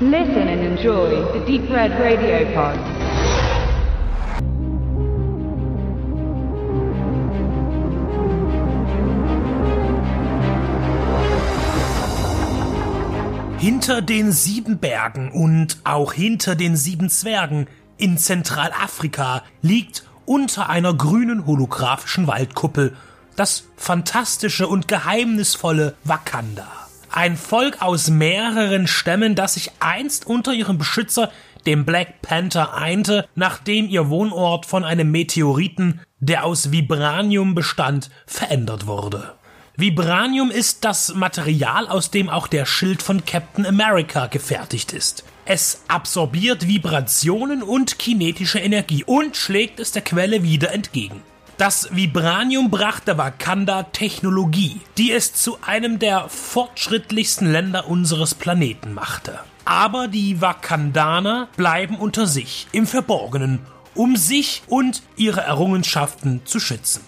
Listen and enjoy the Deep Red Radio Pod. Hinter den sieben Bergen und auch hinter den sieben Zwergen in Zentralafrika liegt unter einer grünen holographischen Waldkuppel das fantastische und geheimnisvolle Wakanda. Ein Volk aus mehreren Stämmen, das sich einst unter ihrem Beschützer, dem Black Panther, einte, nachdem ihr Wohnort von einem Meteoriten, der aus Vibranium bestand, verändert wurde. Vibranium ist das Material, aus dem auch der Schild von Captain America gefertigt ist. Es absorbiert Vibrationen und kinetische Energie und schlägt es der Quelle wieder entgegen. Das Vibranium brachte Wakanda Technologie, die es zu einem der fortschrittlichsten Länder unseres Planeten machte. Aber die Wakandaner bleiben unter sich, im Verborgenen, um sich und ihre Errungenschaften zu schützen.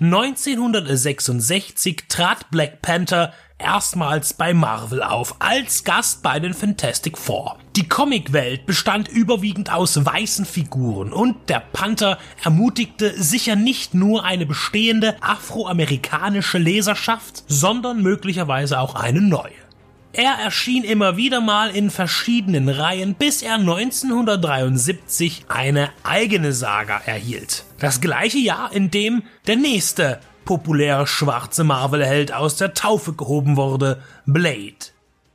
1966 trat Black Panther erstmals bei Marvel auf, als Gast bei den Fantastic Four. Die Comicwelt bestand überwiegend aus weißen Figuren und der Panther ermutigte sicher nicht nur eine bestehende afroamerikanische Leserschaft, sondern möglicherweise auch eine neue. Er erschien immer wieder mal in verschiedenen Reihen, bis er 1973 eine eigene Saga erhielt. Das gleiche Jahr, in dem der nächste populäre schwarze Marvel-Held aus der Taufe gehoben wurde, Blade.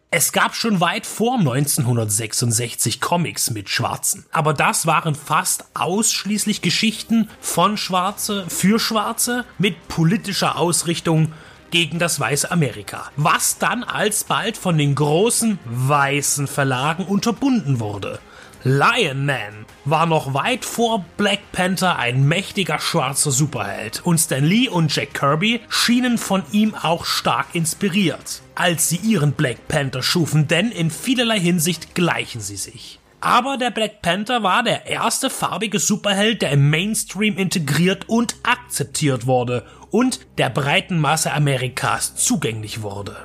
Es gab schon weit vor 1966 Comics mit Schwarzen, aber das waren fast ausschließlich Geschichten von Schwarze für Schwarze mit politischer Ausrichtung gegen das weiße Amerika, was dann alsbald von den großen weißen Verlagen unterbunden wurde. Lion Man war noch weit vor Black Panther ein mächtiger schwarzer Superheld und Stan Lee und Jack Kirby schienen von ihm auch stark inspiriert, als sie ihren Black Panther schufen, denn in vielerlei Hinsicht gleichen sie sich. Aber der Black Panther war der erste farbige Superheld, der im Mainstream integriert und akzeptiert wurde und der breiten Masse Amerikas zugänglich wurde.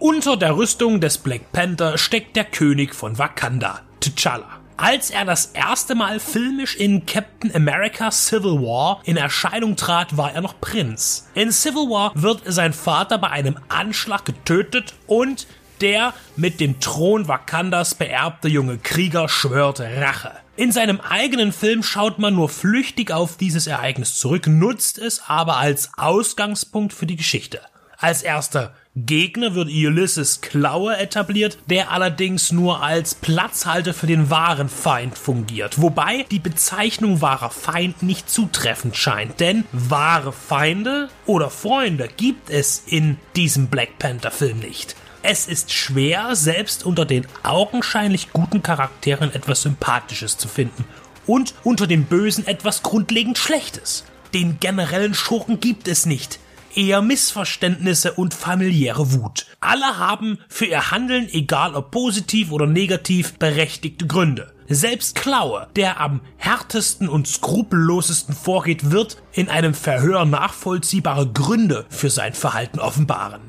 Unter der Rüstung des Black Panther steckt der König von Wakanda, T'Challa. Als er das erste Mal filmisch in Captain America Civil War in Erscheinung trat, war er noch Prinz. In Civil War wird sein Vater bei einem Anschlag getötet und der mit dem Thron Wakandas beerbte junge Krieger schwört Rache. In seinem eigenen Film schaut man nur flüchtig auf dieses Ereignis zurück, nutzt es aber als Ausgangspunkt für die Geschichte. Als erster Gegner wird Ulysses Klaue etabliert, der allerdings nur als Platzhalter für den wahren Feind fungiert, wobei die Bezeichnung wahrer Feind nicht zutreffend scheint, denn wahre Feinde oder Freunde gibt es in diesem Black Panther Film nicht. Es ist schwer, selbst unter den augenscheinlich guten Charakteren etwas Sympathisches zu finden und unter den Bösen etwas grundlegend Schlechtes. Den generellen Schurken gibt es nicht. Eher Missverständnisse und familiäre Wut. Alle haben für ihr Handeln, egal ob positiv oder negativ, berechtigte Gründe. Selbst Klaue, der am härtesten und skrupellosesten vorgeht, wird in einem Verhör nachvollziehbare Gründe für sein Verhalten offenbaren.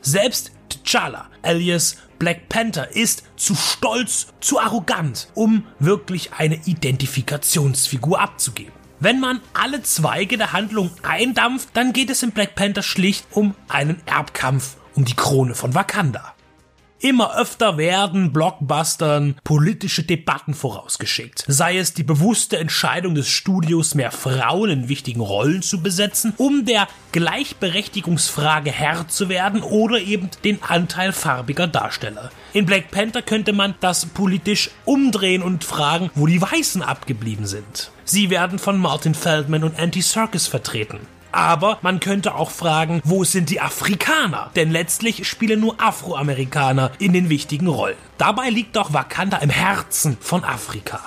Selbst T'Challa, alias Black Panther, ist zu stolz, zu arrogant, um wirklich eine Identifikationsfigur abzugeben. Wenn man alle Zweige der Handlung eindampft, dann geht es in Black Panther schlicht um einen Erbkampf um die Krone von Wakanda. Immer öfter werden Blockbustern politische Debatten vorausgeschickt. Sei es die bewusste Entscheidung des Studios, mehr Frauen in wichtigen Rollen zu besetzen, um der Gleichberechtigungsfrage Herr zu werden oder eben den Anteil farbiger Darsteller. In Black Panther könnte man das politisch umdrehen und fragen, wo die Weißen abgeblieben sind. Sie werden von Martin Feldman und Serkis vertreten. Aber man könnte auch fragen, wo sind die Afrikaner? Denn letztlich spielen nur Afroamerikaner in den wichtigen Rollen. Dabei liegt doch Wakanda im Herzen von Afrika.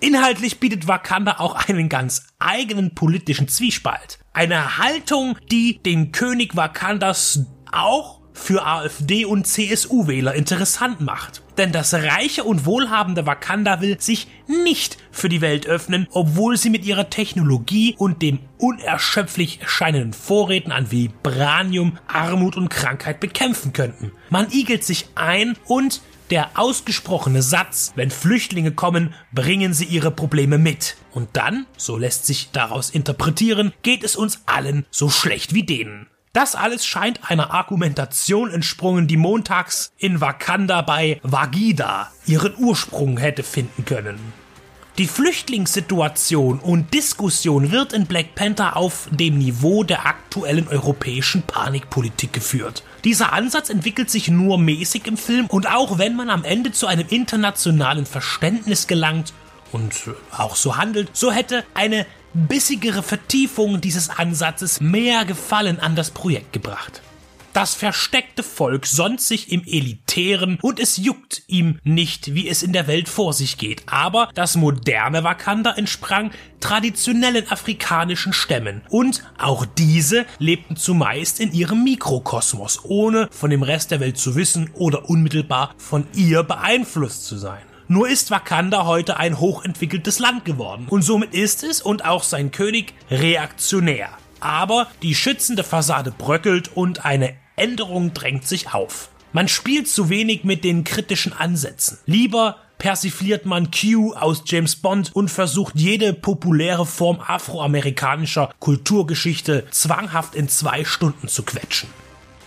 Inhaltlich bietet Wakanda auch einen ganz eigenen politischen Zwiespalt. Eine Haltung, die den König Wakandas auch für AfD und CSU-Wähler interessant macht. Denn das reiche und wohlhabende Wakanda will sich nicht für die Welt öffnen, obwohl sie mit ihrer Technologie und dem unerschöpflich erscheinenden Vorräten an Vibranium Armut und Krankheit bekämpfen könnten. Man igelt sich ein und der ausgesprochene Satz, wenn Flüchtlinge kommen, bringen sie ihre Probleme mit. Und dann, so lässt sich daraus interpretieren, geht es uns allen so schlecht wie denen. Das alles scheint einer Argumentation entsprungen, die montags in Wakanda bei Wagida ihren Ursprung hätte finden können. Die Flüchtlingssituation und Diskussion wird in Black Panther auf dem Niveau der aktuellen europäischen Panikpolitik geführt. Dieser Ansatz entwickelt sich nur mäßig im Film und auch wenn man am Ende zu einem internationalen Verständnis gelangt und auch so handelt, so hätte eine bissigere Vertiefung dieses Ansatzes mehr Gefallen an das Projekt gebracht. Das versteckte Volk sonnt sich im Elitären und es juckt ihm nicht, wie es in der Welt vor sich geht. Aber das moderne Wakanda entsprang traditionellen afrikanischen Stämmen und auch diese lebten zumeist in ihrem Mikrokosmos, ohne von dem Rest der Welt zu wissen oder unmittelbar von ihr beeinflusst zu sein. Nur ist Wakanda heute ein hochentwickeltes Land geworden und somit ist es und auch sein König reaktionär. Aber die schützende Fassade bröckelt und eine Änderung drängt sich auf. Man spielt zu wenig mit den kritischen Ansätzen. Lieber persifliert man Q aus James Bond und versucht jede populäre Form afroamerikanischer Kulturgeschichte zwanghaft in zwei Stunden zu quetschen.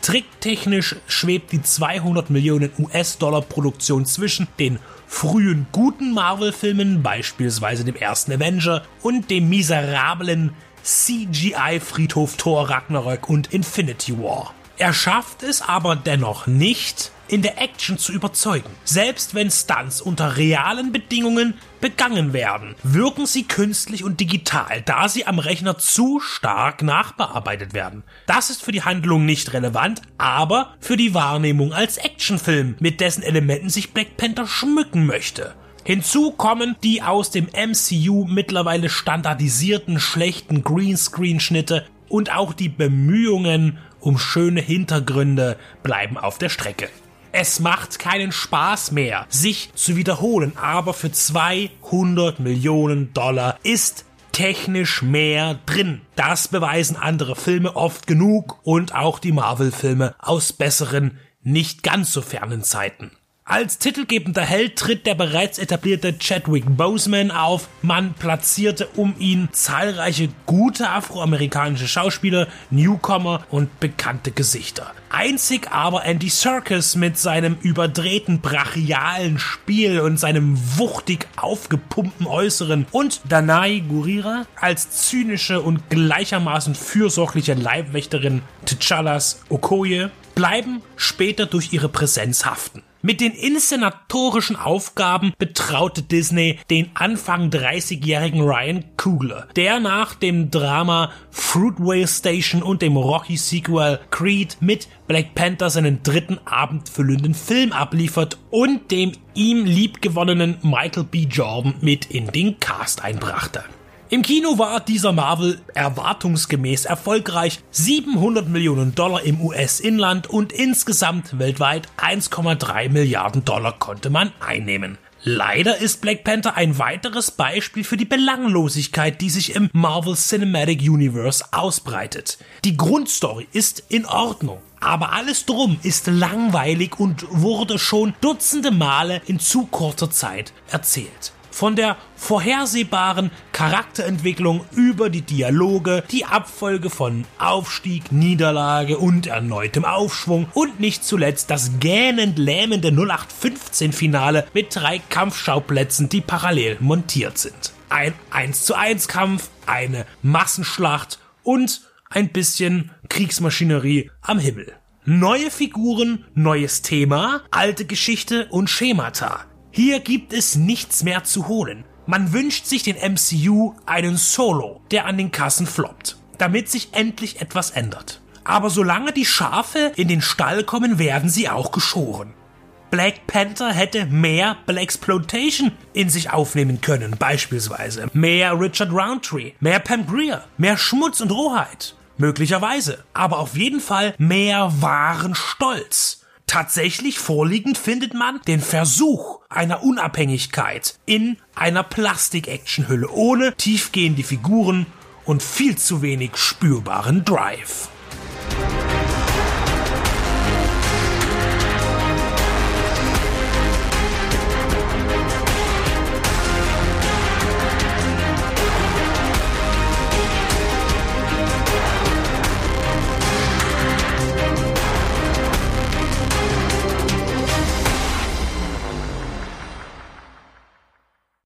Tricktechnisch schwebt die 200 Millionen US-Dollar Produktion zwischen den frühen guten Marvel-Filmen, beispielsweise dem ersten Avenger, und dem miserablen CGI-Friedhof Thor Ragnarök und Infinity War. Er schafft es aber dennoch nicht, in der Action zu überzeugen. Selbst wenn Stunts unter realen Bedingungen begangen werden, wirken sie künstlich und digital, da sie am Rechner zu stark nachbearbeitet werden. Das ist für die Handlung nicht relevant, aber für die Wahrnehmung als Actionfilm, mit dessen Elementen sich Black Panther schmücken möchte. Hinzu kommen die aus dem MCU mittlerweile standardisierten schlechten Greenscreen-Schnitte und auch die Bemühungen um schöne Hintergründe bleiben auf der Strecke. Es macht keinen Spaß mehr, sich zu wiederholen, aber für 200 Millionen Dollar ist technisch mehr drin. Das beweisen andere Filme oft genug und auch die Marvel-Filme aus besseren, nicht ganz so fernen Zeiten. Als titelgebender Held tritt der bereits etablierte Chadwick Boseman auf. Man platzierte um ihn zahlreiche gute afroamerikanische Schauspieler, Newcomer und bekannte Gesichter. Einzig aber Andy Serkis mit seinem überdrehten brachialen Spiel und seinem wuchtig aufgepumpten Äußeren und Danai Gurira als zynische und gleichermaßen fürsorgliche Leibwächterin T'Challas Okoye bleiben später durch ihre Präsenz haften. Mit den inszenatorischen Aufgaben betraute Disney den Anfang 30-jährigen Ryan Coogler, der nach dem Drama Fruitway Station und dem Rocky-Sequel Creed mit Black Panther seinen dritten abendfüllenden Film abliefert und dem ihm liebgewonnenen Michael B. Jordan mit in den Cast einbrachte. Im Kino war dieser Marvel erwartungsgemäß erfolgreich. 700 Millionen Dollar im US-Inland und insgesamt weltweit 1,3 Milliarden Dollar konnte man einnehmen. Leider ist Black Panther ein weiteres Beispiel für die Belanglosigkeit, die sich im Marvel Cinematic Universe ausbreitet. Die Grundstory ist in Ordnung. Aber alles drum ist langweilig und wurde schon dutzende Male in zu kurzer Zeit erzählt. Von der vorhersehbaren Charakterentwicklung über die Dialoge, die Abfolge von Aufstieg, Niederlage und erneutem Aufschwung und nicht zuletzt das gähnend lähmende 0815 Finale mit drei Kampfschauplätzen, die parallel montiert sind. Ein 1 zu 1 Kampf, eine Massenschlacht und ein bisschen Kriegsmaschinerie am Himmel. Neue Figuren, neues Thema, alte Geschichte und Schemata. Hier gibt es nichts mehr zu holen. Man wünscht sich den MCU einen Solo, der an den Kassen floppt, damit sich endlich etwas ändert. Aber solange die Schafe in den Stall kommen, werden sie auch geschoren. Black Panther hätte mehr Black Exploitation in sich aufnehmen können, beispielsweise mehr Richard Roundtree, mehr Pam Greer, mehr Schmutz und Rohheit, Möglicherweise. Aber auf jeden Fall mehr wahren Stolz. Tatsächlich vorliegend findet man den Versuch einer Unabhängigkeit in einer Plastik-Action-Hülle ohne tiefgehende Figuren und viel zu wenig spürbaren Drive.